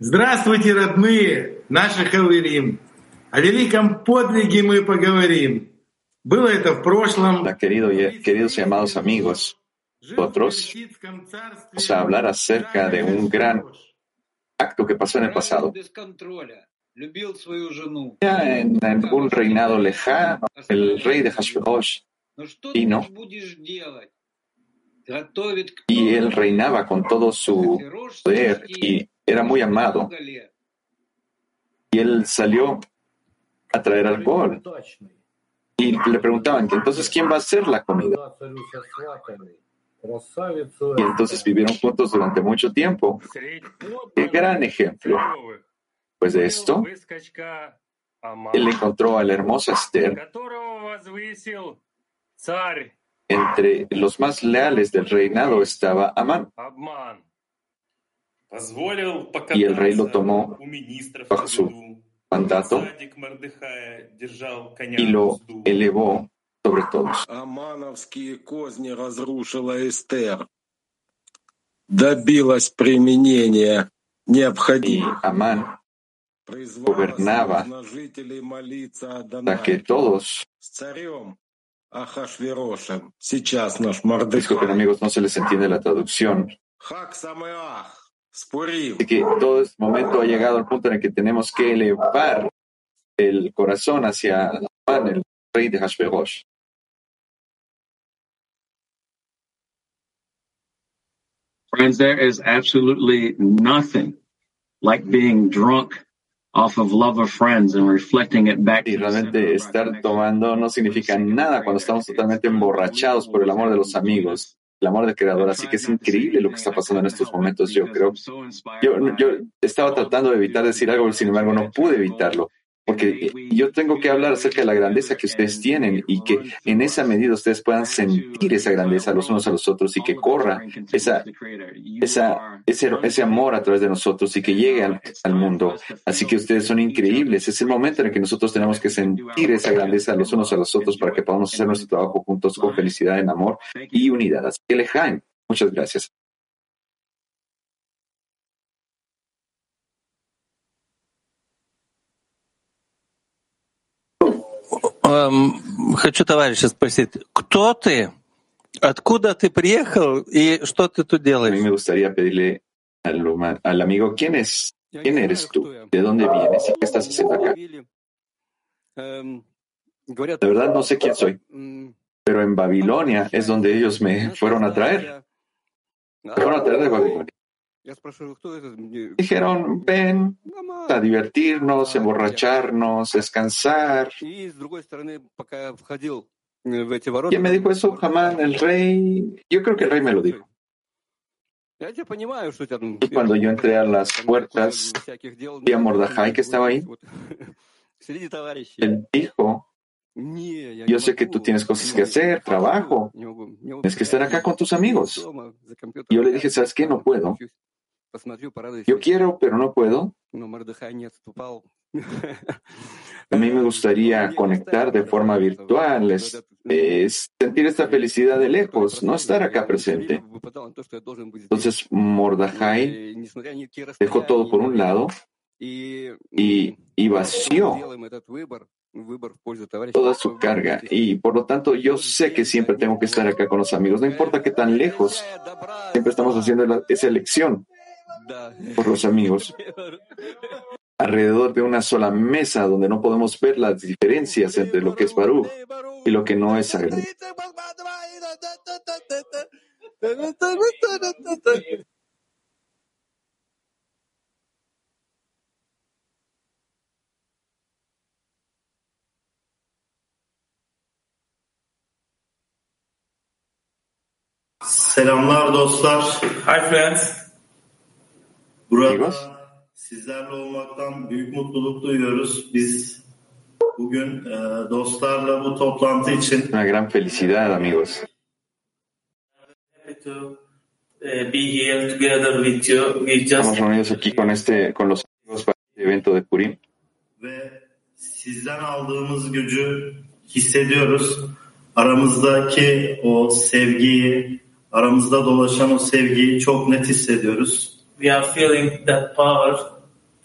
Здравствуйте, родные, наши хаверим. О великом подвиге мы поговорим. Было это в прошлом. Hola, querido y- queridos y amados amigos. Nosotros vamos a hablar acerca de un gran acto que pasó en el pasado. Ya en, en un reinado lejano, el rey de Hashverosh vino y él reinaba con todo su poder y era muy amado. Y él salió a traer alcohol. Y le preguntaban, entonces, ¿quién va a hacer la comida? Y entonces vivieron juntos durante mucho tiempo. Qué gran ejemplo. Pues de esto, él encontró a la hermosa Esther entre los más leales del reinado estaba Amán. Y el rey lo tomó bajo su mandato y lo elevó sobre todos. Y Amán gobernaba para que todos Disculpen amigos, no se les entiende la traducción. Así que todo este momento ha llegado al punto en el que tenemos que elevar el corazón hacia Pan, el rey de Hashverosh. Friends, there is absolutely nothing like being drunk off of love of friends and reflecting it back. Y realmente estar tomando no significa nada cuando estamos totalmente emborrachados por el amor de los amigos el amor del Creador. Así que es increíble lo que está pasando en estos momentos, yo creo. Yo, yo estaba tratando de evitar decir algo, sin embargo no pude evitarlo, porque yo tengo que hablar acerca de la grandeza que ustedes tienen y que en esa medida ustedes puedan sentir esa grandeza los unos a los otros y que corra esa, esa, ese, ese amor a través de nosotros y que llegue al, al mundo. Así que ustedes son increíbles. Es el momento en el que nosotros tenemos que sentir esa grandeza los unos a los otros para que podamos hacer nuestro trabajo juntos con felicidad, en amor y unidad. Así que Lejaim, muchas gracias. Хочу товарища спросить, кто ты? Откуда ты приехал и что ты тут A mí делаешь? me gustaría pedirle al, huma- al amigo, ¿quién es? ¿Quién eres tú? ¿De dónde vienes? ¿Y qué estás haciendo acá? Эм, De verdad no sé quién soy, pero en Babilonia es donde ellos me fueron a traer. Me fueron a traer de Babilonia. Dijeron, ven a divertirnos, emborracharnos, descansar. ¿Quién me dijo eso? Jamán, el rey. Yo creo que el rey me lo dijo. Y cuando yo entré a las puertas, vi a Mordajai que estaba ahí. Él dijo, yo sé que tú tienes cosas que hacer, trabajo, tienes que estar acá con tus amigos. Yo le dije, ¿sabes qué? No puedo. Yo quiero, pero no puedo. A mí me gustaría conectar de forma virtual, sentir esta felicidad de lejos, no estar acá presente. Entonces, Mordajai dejó todo por un lado y vació toda su carga. Y por lo tanto, yo sé que siempre tengo que estar acá con los amigos, no importa qué tan lejos, siempre estamos haciendo esa elección por los amigos. Alrededor de una sola mesa donde no podemos ver las diferencias entre lo que es Baruch y lo que no es sagrado. Selamlar dostlar. Hi friends. Burada sizlerle olmaktan büyük mutluluk duyuyoruz. Biz bugün e, dostlarla bu toplantı için Una gran felicidad, amigos. To uh, be here together with you. We just Estamos reunidos aquí con este, con los amigos para este evento de Purim. ve sizden aldığımız gücü hissediyoruz. Aramızdaki o sevgiyi, aramızda dolaşan o sevgiyi çok net hissediyoruz. We are feeling that power.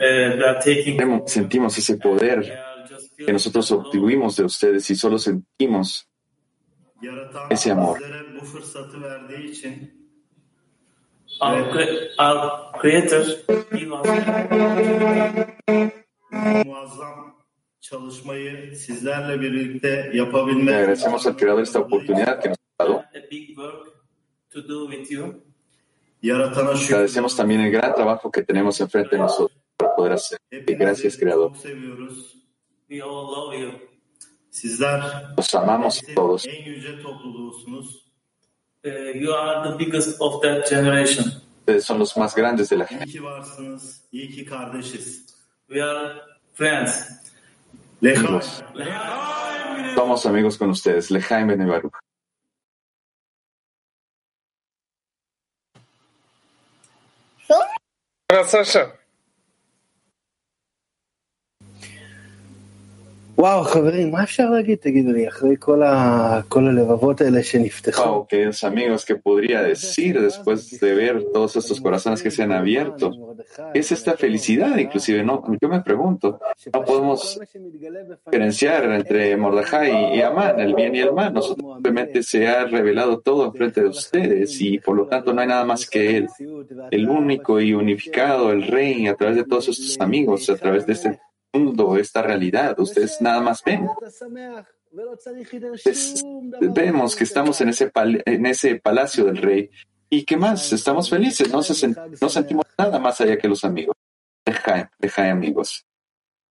Uh, we are taking Sentimos ese poder que nosotros obtuvimos de ustedes y solo sentimos ese amor. our, cre- our creator Le agradecemos al Creador esta oportunidad que nos ha dado. Agradecemos también el gran trabajo que tenemos enfrente de nosotros para poder hacer. Y gracias, Creador. Los amamos a todos. generation. Ustedes son los más grandes de la. Leha. Somos amigos con ustedes. Lejaim Ben Baruch. Olá, Sasha וואו, חברים, מה אפשר להגיד, תגידו לי, אחרי כל, ה... כל הלבבות האלה שנפתחו? Wow, queridos amigos, ¿qué podría decir después de ver todos estos corazones que se han abierto? ¿Qué es esta felicidad? Inclusive, no, yo me pregunto, no podemos diferenciar entre Mordejai y Amán, el bien y el mal. Nosotros simplemente se ha revelado todo enfrente de ustedes y por lo tanto no hay nada más que Él, el único y unificado, el Rey, a través de todos estos amigos, a través de este mundo, esta realidad. Ustedes nada más ven. Pues, vemos que estamos en ese, pal- en ese palacio del rey. ¿Y qué más? Estamos felices, no, se sen- no sentimos nada más allá que los amigos. Deja, deja amigos.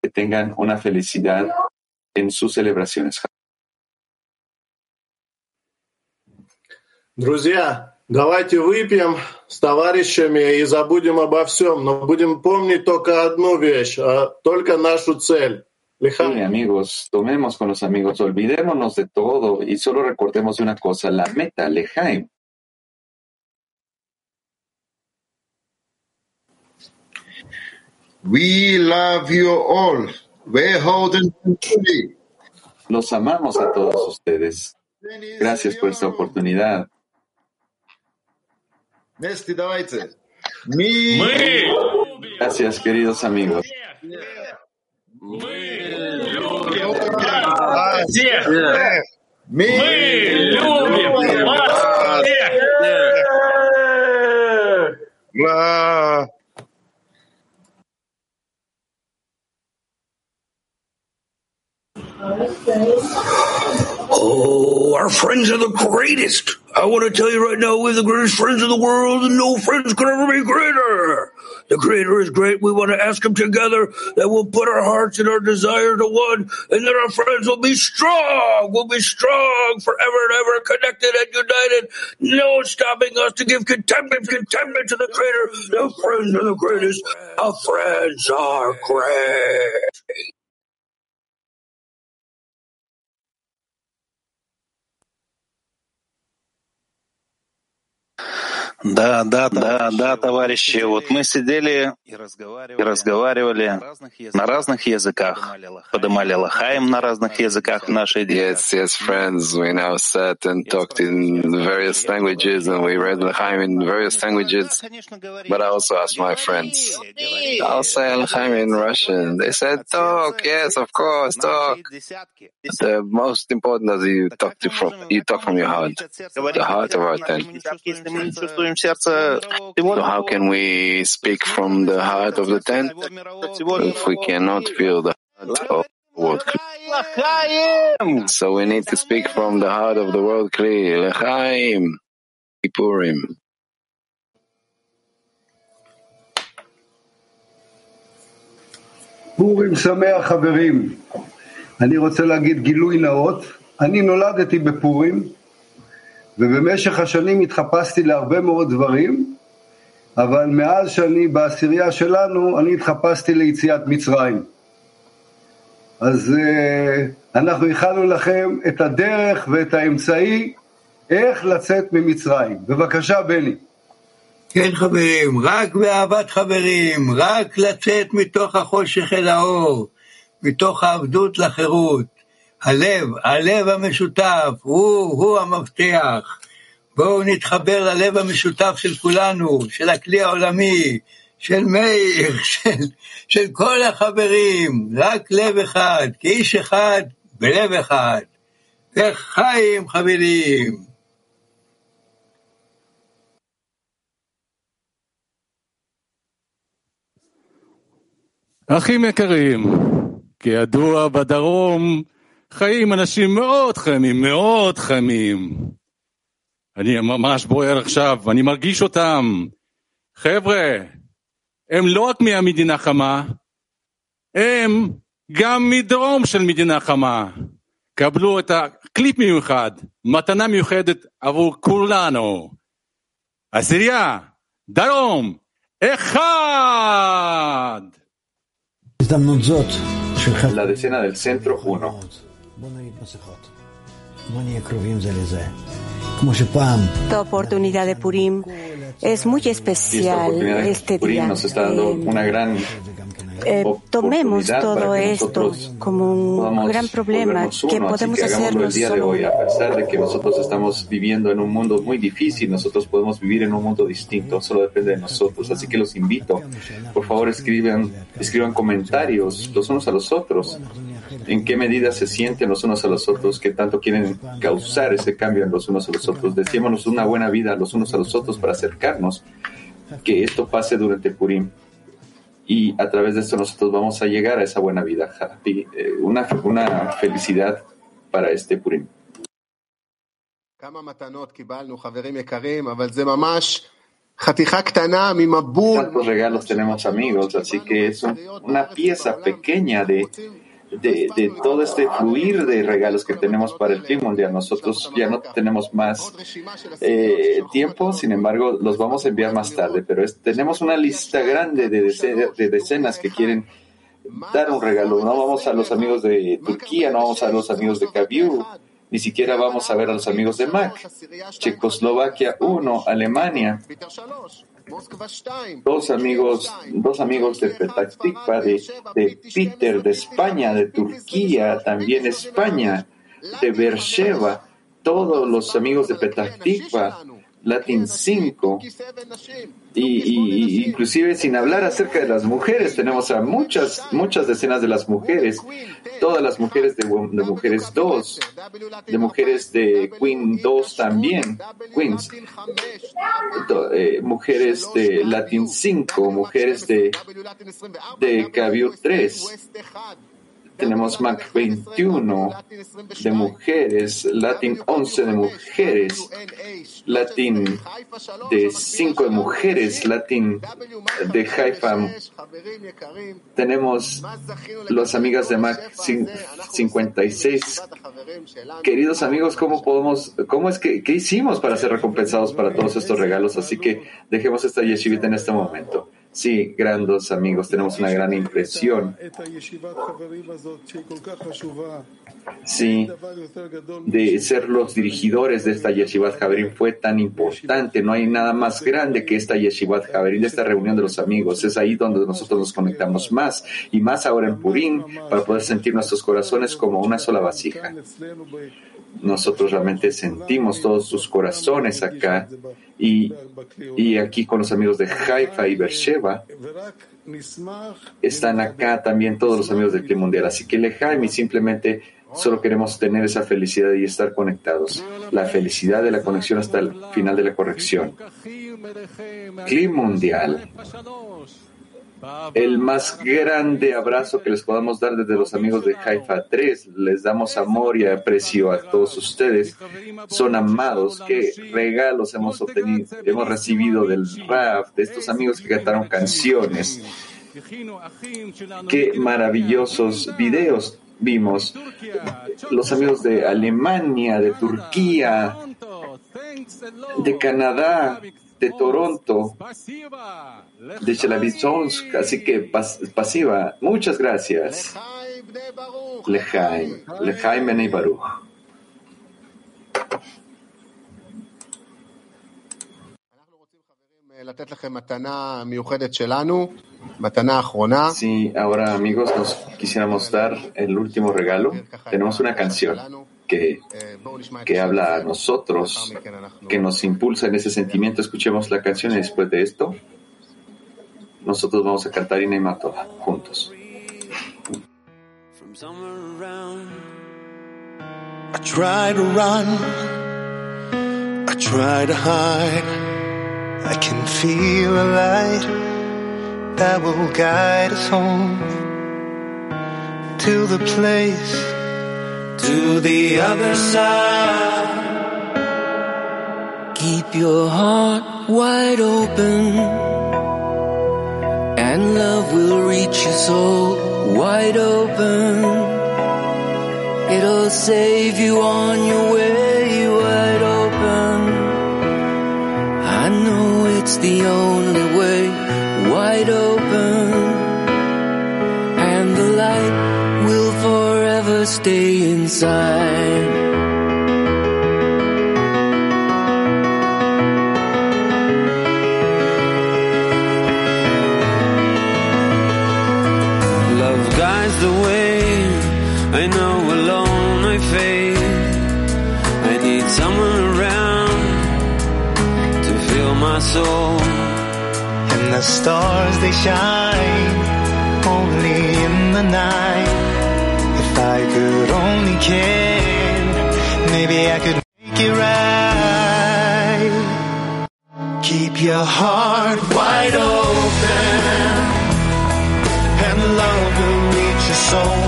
Que tengan una felicidad en sus celebraciones. Друзья, давайте выпьем с товарищами и забудем обо всем, но будем помнить только одну вещь, а только нашу цель. Sí, amigos, tomemos con los amigos, olvidémonos de todo y solo recordemos de una cosa, la meta, Lejaim. We love you all. Beholden Free. Los amamos a todos ustedes. Gracias por esta oportunidad. Вместе давайте. Мы, Gracias, queridos amigos. Oh, our friends are the greatest. I want to tell you right now, we're the greatest friends in the world, and no friends could ever be greater. The Creator is great. We want to ask Him together that we'll put our hearts and our desire to one, and that our friends will be strong. We'll be strong forever and ever, connected and united. No stopping us to give contentment, contentment to the Creator. The friends are the greatest. Our friends are great. Да, да, да, да, товарищи. Вот мы сидели и разговаривали на разных языках, подымали лахаем на разных языках в нашей Yes, yes, friends. We now sat and talked in various languages and we read L'chaim in various languages. But I also asked my friends, I'll say L'chaim in Russian. They said, talk, yes, of course, talk. The most important is you talk, to from, you talk from your heart, the heart of our tent. So how can we speak from the heart of the tent if we cannot feel the heart of the world? So we need to speak from the heart of the world Kli, Lechaim, Purim. פורים שמח חברים, אני רוצה להגיד גילוי נאות, אני נולדתי בפורים ובמשך השנים התחפשתי להרבה מאוד דברים, אבל מאז שאני בעשירייה שלנו, אני התחפשתי ליציאת מצרים. אז uh, אנחנו הכנו לכם את הדרך ואת האמצעי איך לצאת ממצרים. בבקשה, בני. כן, חברים, רק באהבת חברים, רק לצאת מתוך החושך אל האור, מתוך העבדות לחירות. הלב, הלב המשותף, הוא, הוא המפתח. בואו נתחבר ללב המשותף של כולנו, של הכלי העולמי, של מאיר, של, של כל החברים, רק לב אחד, כאיש אחד, בלב אחד. לחיים חברים. אחים יקרים, כידוע בדרום חיים אנשים מאוד חמים, מאוד חמים. אני ממש בוער עכשיו, אני מרגיש אותם. חבר'ה, הם לא רק מהמדינה חמה, הם גם מדרום של מדינה חמה. קבלו את הקליפ מיוחד, מתנה מיוחדת עבור כולנו. עשירייה, דרום, אחד! הזדמנות זאת של חלק... La decena del centro 1. Esta oportunidad de Purim es muy especial este Purim día. nos está dando eh, una gran eh, tomemos todo esto como un gran problema uno, que podemos que hacernos el día solo. de hoy a pesar de que nosotros estamos viviendo en un mundo muy difícil nosotros podemos vivir en un mundo distinto solo depende de nosotros. Así que los invito por favor escriban escriban comentarios los unos a los otros en qué medida se sienten los unos a los otros, qué tanto quieren causar ese cambio en los unos a los otros. Deseémonos una buena vida los unos a los otros para acercarnos, que esto pase durante Purim. Y a través de esto nosotros vamos a llegar a esa buena vida, eh, una, una felicidad para este Purim. Tantos regalos tenemos amigos, así que es una pieza pequeña de de, de todo este fluir de regalos que tenemos para el clima mundial. Nosotros ya no tenemos más eh, tiempo, sin embargo, los vamos a enviar más tarde, pero es- tenemos una lista grande de, de decenas que quieren dar un regalo. No vamos a los amigos de Turquía, no vamos a los amigos de Kabiu, ni siquiera vamos a ver a los amigos de MAC. Checoslovaquia 1, Alemania, dos amigos, dos amigos de Petah Tikva, de, Peter, de España, de Turquía, también España, de Beersheba, todos los amigos de Petah Tikva, Latin 5, y, y- inclusive sin hablar acerca de las mujeres, tenemos a muchas, muchas decenas de las mujeres, todas las mujeres de, mujeres 2, de mujeres de Queen 2 también, Queens, eh, mujeres de Latin 5, mujeres de, de Caviu 3, tenemos Mac 21 de mujeres, Latin 11 de mujeres, Latin de 5 de mujeres, Latin de Haifa. Tenemos las amigas de Mac cin- 56. Queridos amigos, ¿cómo podemos, cómo es que, qué hicimos para ser recompensados para todos estos regalos? Así que dejemos esta yeshivita en este momento. Sí, grandes amigos, tenemos una gran impresión. Sí, de ser los dirigidores de esta Yeshivat Javerim fue tan importante. No hay nada más grande que esta Yeshivat Javerim, de esta reunión de los amigos. Es ahí donde nosotros nos conectamos más y más ahora en Purim para poder sentir nuestros corazones como una sola vasija. Nosotros realmente sentimos todos sus corazones acá y, y aquí con los amigos de Haifa y Beersheba están acá también todos los amigos del Clima Mundial. Así que Lejaim y simplemente solo queremos tener esa felicidad y estar conectados. La felicidad de la conexión hasta el final de la corrección. Clima Mundial. El más grande abrazo que les podamos dar desde los amigos de Haifa 3. Les damos amor y aprecio a todos ustedes. Son amados. Qué regalos hemos obtenido, hemos recibido del rap, de estos amigos que cantaron canciones. Qué maravillosos videos vimos. Los amigos de Alemania, de Turquía, de Canadá, de Toronto, de Chelavizonsk, así que pas, pasiva. Muchas gracias. Lejaim, Lejaim Benei Baruch. Sí, ahora amigos, nos quisiéramos dar el último regalo. Tenemos una canción que, que habla a nosotros, que nos impulsa en ese sentimiento. Escuchemos la canción y después de esto, nosotros vamos a cantar Inaimato juntos. From somewhere around, I try to run, I try to hide. I can feel a light that will guide us home to the place, to the other side. Keep your heart wide open, and love will reach your soul wide open. It'll save you on your way wide open. I know it's the only way wide open, stay inside. Love guides the way. I know alone I fade. I need someone around to fill my soul. And the stars they shine only in the night. I could only care, maybe I could make it right. Keep your heart wide open, and love will reach your soul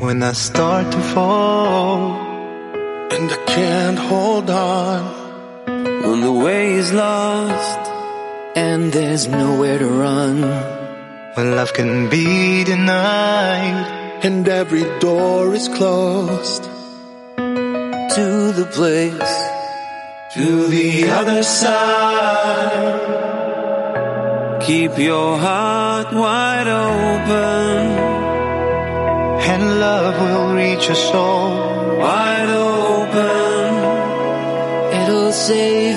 When I start to fall and I can't hold on, when the way is lost And there's nowhere to run. when love can be denied and every door is closed To the place, to the other side. Keep your heart wide open, and love will reach your soul wide open. it'll save